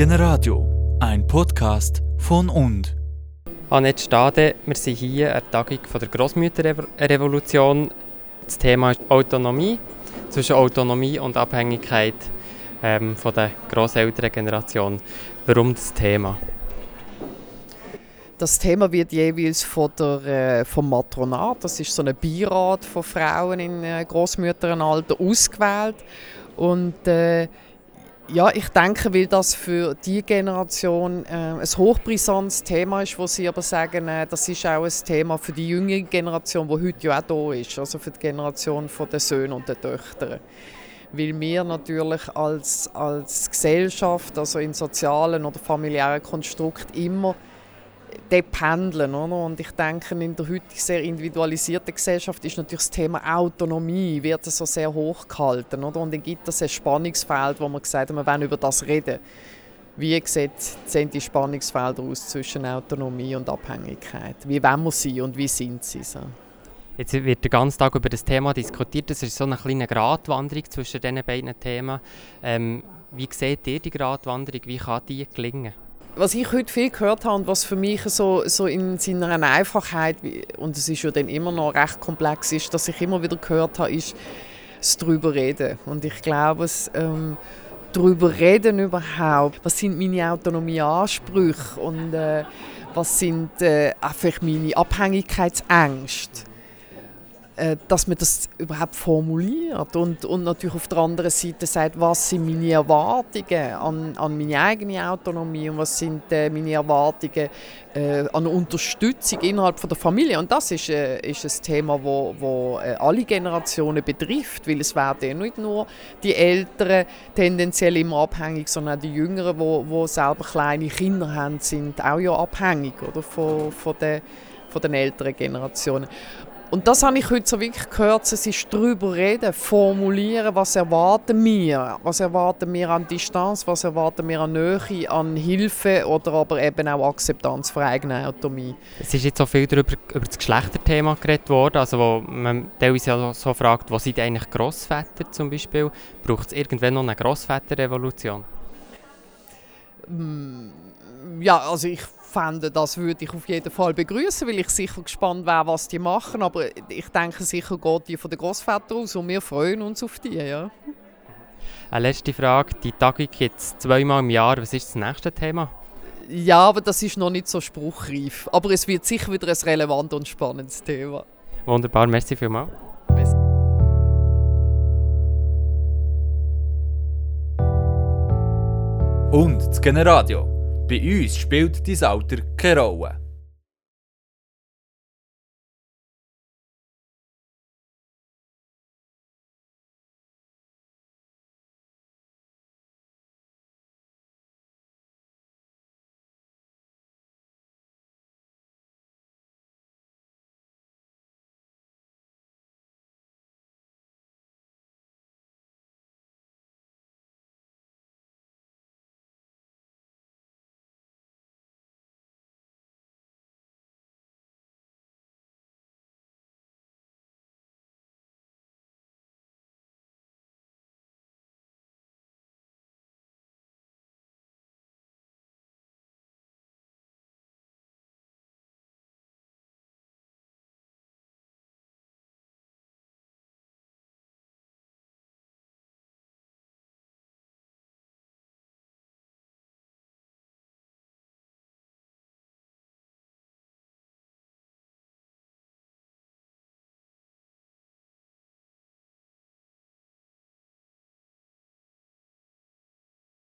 Generadio, ein Podcast von und. Annette Stade, wir sind hier an der Tagung der Grossmütterrevolution. Das Thema ist Autonomie, zwischen Autonomie und Abhängigkeit ähm, von der Grosselterngeneration. Warum das Thema? Das Thema wird jeweils von der, äh, vom Matronat, das ist so ein Beirat von Frauen in äh, Großmütterenalter, ausgewählt. Und äh, ja, ich denke, weil das für die Generation äh, ein hochbrisantes Thema ist, wo sie aber sagen, äh, das ist auch ein Thema für die jüngere Generation, die heute ja auch da ist, also für die Generation der Söhne und der Töchter. Weil wir natürlich als, als Gesellschaft, also in sozialen oder familiären Konstrukt immer pendeln. Oder? Und ich denke, in der heutigen sehr individualisierten Gesellschaft ist natürlich das Thema Autonomie wird so sehr hoch gehalten. Oder? Und dann gibt es ein Spannungsfeld, wo man gesagt hat, wir wollen über das reden. Wie sieht, sehen die Spannungsfelder aus zwischen Autonomie und Abhängigkeit? Wie wollen wir sie und wie sind sie? So? Jetzt wird den ganzen Tag über das Thema diskutiert. Das ist so eine kleine Gratwanderung zwischen diesen beiden Themen. Ähm, wie seht ihr die Gratwanderung? Wie kann die gelingen? Was ich heute viel gehört habe und was für mich so, so in seiner Einfachheit, und es ist ja dann immer noch recht komplex ist, dass ich immer wieder gehört habe, ist das drüber reden. Und ich glaube, es ähm, drüber reden überhaupt, was sind meine Autonomieansprüche und äh, was sind äh, einfach meine Abhängigkeitsängste äh, dass man das überhaupt formuliert und, und natürlich auf der anderen Seite sagt, was sind meine Erwartungen an, an meine eigene Autonomie und was sind äh, meine Erwartungen äh, an Unterstützung innerhalb von der Familie. Und das ist, äh, ist ein Thema, wo, wo äh, alle Generationen betrifft, weil es werden ja nicht nur die Älteren tendenziell immer abhängig, sondern auch die Jüngeren, die wo, wo selber kleine Kinder haben, sind auch ja abhängig oder, von, von, der, von den älteren Generationen. Und das habe ich heute so wirklich gehört, es ist darüber reden, formulieren, was erwarten wir, was erwarten wir an Distanz, was erwarten wir an Nähe, an Hilfe oder aber eben auch Akzeptanz für eigene Autonomie. Es ist jetzt so viel darüber, über das Geschlechterthema geredet worden, also wo man teilweise ja so fragt, was sind eigentlich Grossväter zum Beispiel? Braucht es irgendwann noch eine Grossväterrevolution? Mm, ja, also ich fände, das würde ich auf jeden Fall begrüßen, weil ich sicher gespannt wäre, was die machen. Aber ich denke, sicher geht die von den Großvätern aus und wir freuen uns auf die. Ja. Eine letzte Frage. Die Tagung gibt es zweimal im Jahr. Was ist das nächste Thema? Ja, aber das ist noch nicht so spruchreif. Aber es wird sicher wieder ein relevantes und spannendes Thema. Wunderbar, merci vielmals. Und das Generadio. Bei uns spielt dein Alter keine Rolle.